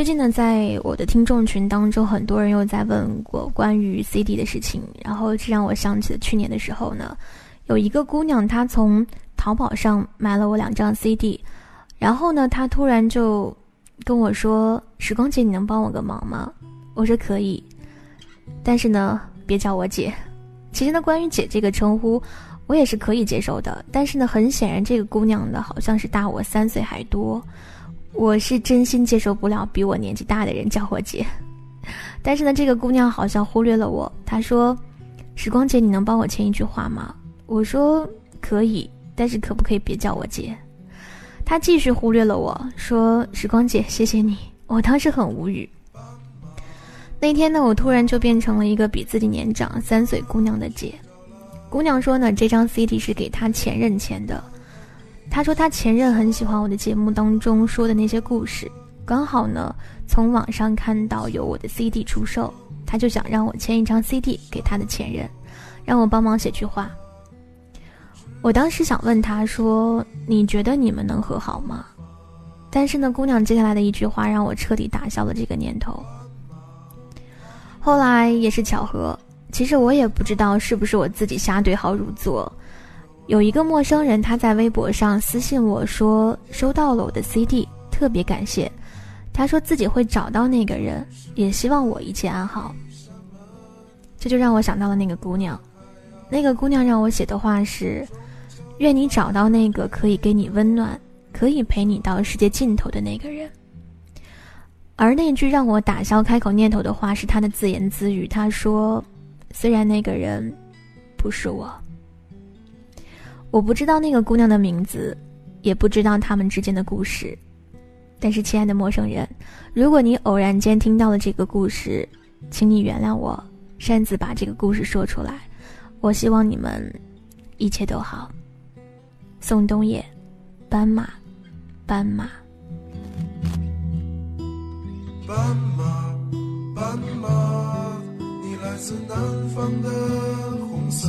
最近呢，在我的听众群当中，很多人又在问我关于 CD 的事情，然后这让我想起了去年的时候呢，有一个姑娘，她从淘宝上买了我两张 CD，然后呢，她突然就跟我说：“时光姐，你能帮我个忙吗？”我说：“可以，但是呢，别叫我姐。”其实呢，关于“姐”这个称呼，我也是可以接受的，但是呢，很显然这个姑娘呢，好像是大我三岁还多。我是真心接受不了比我年纪大的人叫我姐，但是呢，这个姑娘好像忽略了我。她说：“时光姐，你能帮我签一句话吗？”我说：“可以，但是可不可以别叫我姐？”她继续忽略了我说：“时光姐，谢谢你。”我当时很无语。那天呢，我突然就变成了一个比自己年长三岁姑娘的姐。姑娘说呢，这张 CD 是给她前任签的。他说他前任很喜欢我的节目当中说的那些故事，刚好呢从网上看到有我的 CD 出售，他就想让我签一张 CD 给他的前任，让我帮忙写句话。我当时想问他说：“你觉得你们能和好吗？”但是呢，姑娘接下来的一句话让我彻底打消了这个念头。后来也是巧合，其实我也不知道是不是我自己瞎对号入座。有一个陌生人，他在微博上私信我说收到了我的 CD，特别感谢。他说自己会找到那个人，也希望我一切安好。这就让我想到了那个姑娘，那个姑娘让我写的话是：愿你找到那个可以给你温暖、可以陪你到世界尽头的那个人。而那句让我打消开口念头的话是他的自言自语。他说：虽然那个人不是我。我不知道那个姑娘的名字，也不知道他们之间的故事，但是，亲爱的陌生人，如果你偶然间听到了这个故事，请你原谅我擅自把这个故事说出来。我希望你们一切都好。宋冬野，斑马，斑马。斑马，斑马，你来自南方的红色。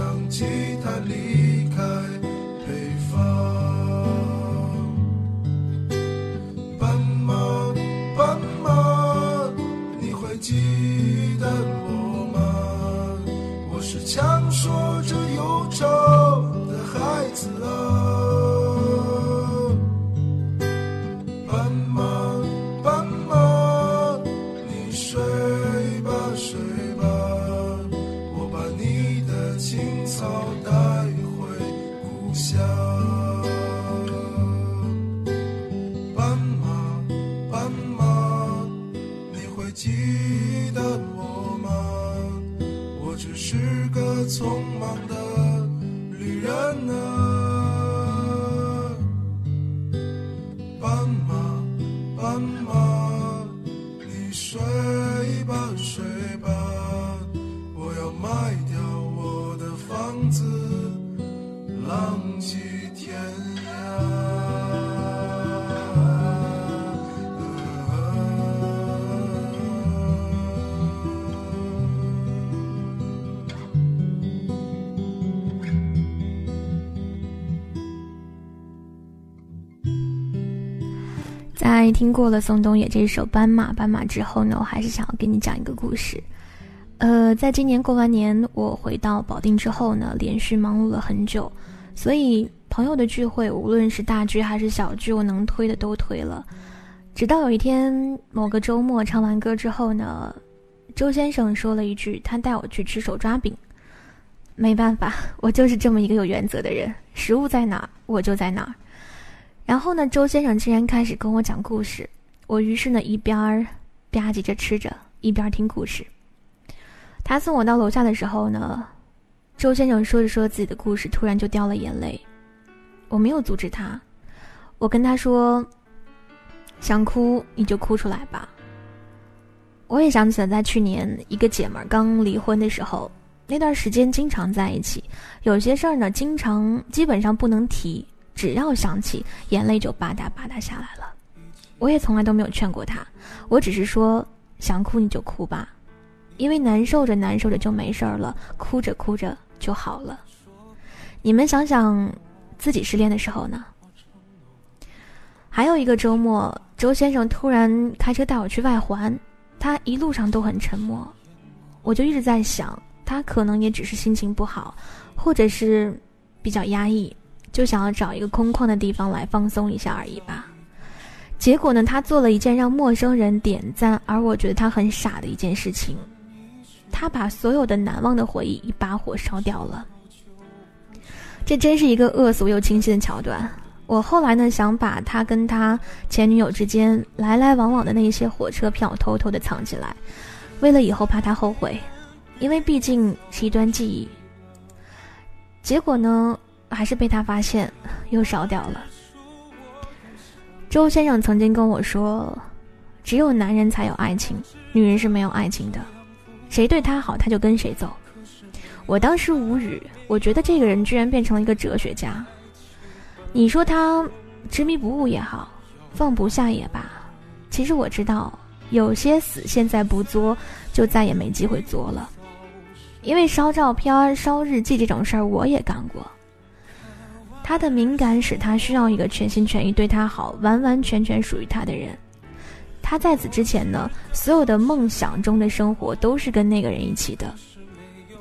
想起他离你在听过了宋冬野这首《斑马斑马》之后呢，我还是想要给你讲一个故事。呃，在今年过完年，我回到保定之后呢，连续忙碌了很久，所以朋友的聚会，无论是大聚还是小聚，我能推的都推了。直到有一天某个周末唱完歌之后呢，周先生说了一句，他带我去吃手抓饼。没办法，我就是这么一个有原则的人，食物在哪儿，我就在哪儿。然后呢，周先生竟然开始跟我讲故事，我于是呢一边吧唧着吃着，一边听故事。他送我到楼下的时候呢，周先生说着说着自己的故事，突然就掉了眼泪。我没有阻止他，我跟他说：“想哭你就哭出来吧。”我也想起了在去年一个姐们刚离婚的时候，那段时间经常在一起，有些事儿呢，经常基本上不能提，只要想起，眼泪就吧嗒吧嗒下来了。我也从来都没有劝过他，我只是说想哭你就哭吧，因为难受着难受着就没事儿了，哭着哭着就好了。你们想想，自己失恋的时候呢？还有一个周末，周先生突然开车带我去外环，他一路上都很沉默，我就一直在想，他可能也只是心情不好，或者是比较压抑，就想要找一个空旷的地方来放松一下而已吧。结果呢，他做了一件让陌生人点赞，而我觉得他很傻的一件事情。他把所有的难忘的回忆一把火烧掉了。这真是一个恶俗又清新的桥段。我后来呢，想把他跟他前女友之间来来往往的那些火车票偷偷的藏起来，为了以后怕他后悔，因为毕竟是一段记忆。结果呢，还是被他发现，又烧掉了。周先生曾经跟我说：“只有男人才有爱情，女人是没有爱情的。谁对他好，他就跟谁走。”我当时无语，我觉得这个人居然变成了一个哲学家。你说他执迷不悟也好，放不下也罢，其实我知道，有些死现在不作，就再也没机会作了。因为烧照片、烧日记这种事儿，我也干过。他的敏感使他需要一个全心全意对他好、完完全全属于他的人。他在此之前呢，所有的梦想中的生活都是跟那个人一起的。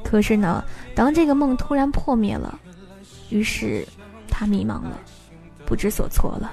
可是呢，当这个梦突然破灭了，于是他迷茫了，不知所措了。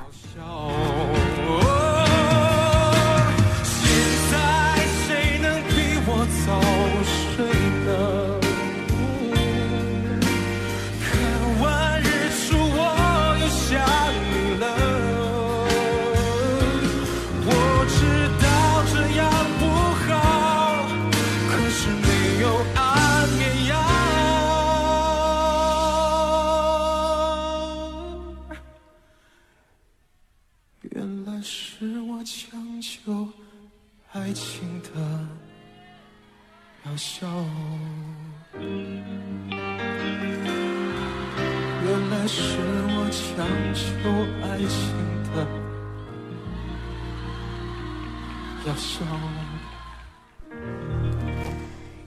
笑，原来是我强求爱情的要笑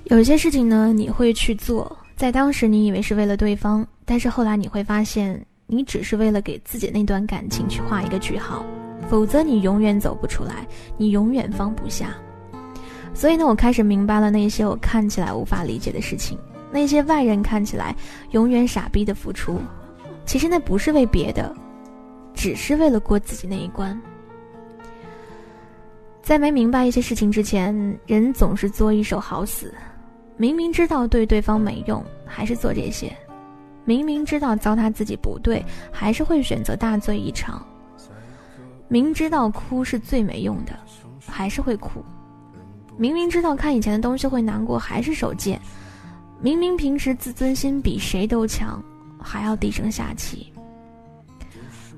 有些事情呢，你会去做，在当时你以为是为了对方，但是后来你会发现，你只是为了给自己那段感情去画一个句号，否则你永远走不出来，你永远放不下。所以呢，我开始明白了那些我看起来无法理解的事情，那些外人看起来永远傻逼的付出，其实那不是为别的，只是为了过自己那一关。在没明白一些事情之前，人总是做一手好死。明明知道对对方没用，还是做这些；明明知道糟蹋自己不对，还是会选择大醉一场。明知道哭是最没用的，还是会哭；明明知道看以前的东西会难过，还是手贱；明明平时自尊心比谁都强，还要低声下气。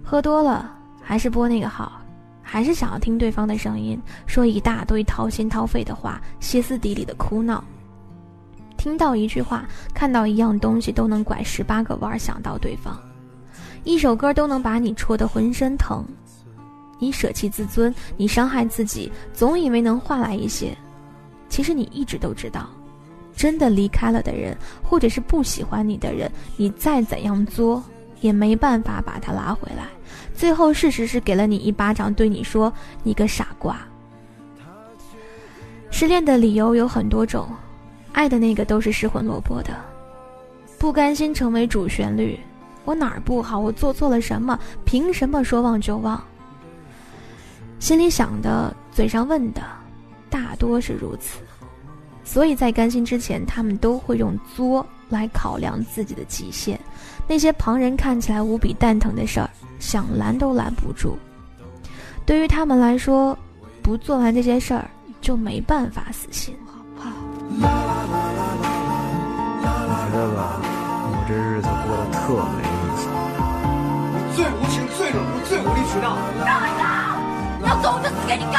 喝多了还是拨那个号，还是想要听对方的声音，说一大堆掏心掏肺的话，歇斯底里的哭闹。听到一句话，看到一样东西，都能拐十八个弯想到对方；一首歌都能把你戳得浑身疼。你舍弃自尊，你伤害自己，总以为能换来一些。其实你一直都知道，真的离开了的人，或者是不喜欢你的人，你再怎样作，也没办法把他拉回来。最后，事实是给了你一巴掌，对你说：“你个傻瓜。”失恋的理由有很多种。爱的那个都是失魂落魄的，不甘心成为主旋律。我哪儿不好？我做错了什么？凭什么说忘就忘？心里想的，嘴上问的，大多是如此。所以在甘心之前，他们都会用作来考量自己的极限。那些旁人看起来无比蛋疼的事儿，想拦都拦不住。对于他们来说，不做完这些事儿，就没办法死心。我觉得吧？我这日子过得特没意思。你最无情、最冷酷、最无理取闹。让一下！要走我就死给你看！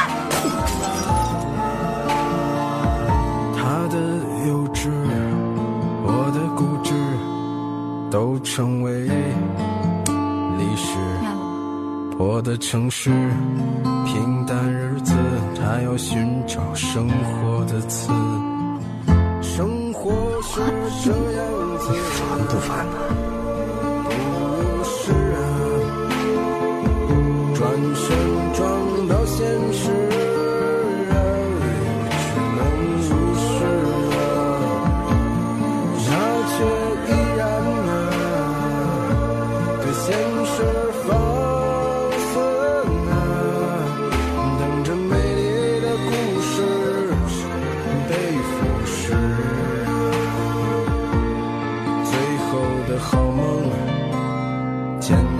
的城市，平淡日子，他要寻找生活的词。生活是这样子，烦不烦呢？不是啊，转身撞到现实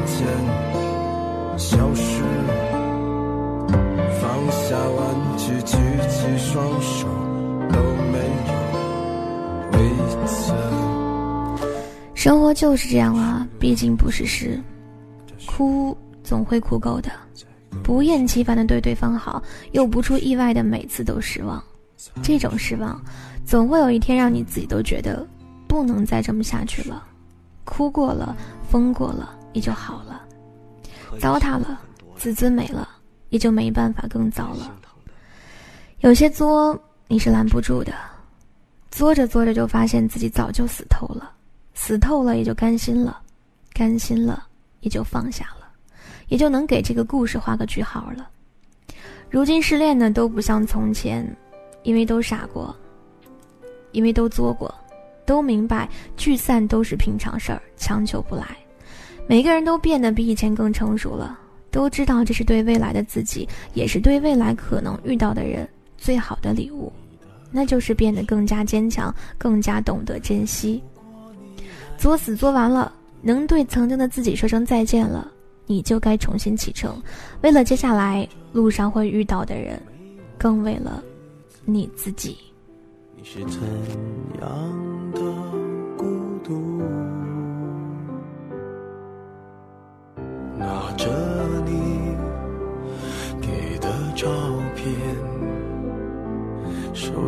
渐消失，放下玩具，举起双手都没有为此。生活就是这样啊，毕竟不是诗，哭总会哭够的，不厌其烦的对对方好，又不出意外的每次都失望，这种失望，总会有一天让你自己都觉得不能再这么下去了，哭过了，疯过了，也就好了，糟蹋了，自尊没了，也就没办法更糟了。有些作你是拦不住的，作着作着就发现自己早就死透了。死透了也就甘心了，甘心了也就放下了，也就能给这个故事画个句号了。如今失恋呢都不像从前，因为都傻过，因为都作过，都明白聚散都是平常事儿，强求不来。每个人都变得比以前更成熟了，都知道这是对未来的自己，也是对未来可能遇到的人最好的礼物，那就是变得更加坚强，更加懂得珍惜。作死作完了，能对曾经的自己说声再见了，你就该重新启程，为了接下来路上会遇到的人，更为了你自己。你是怎样的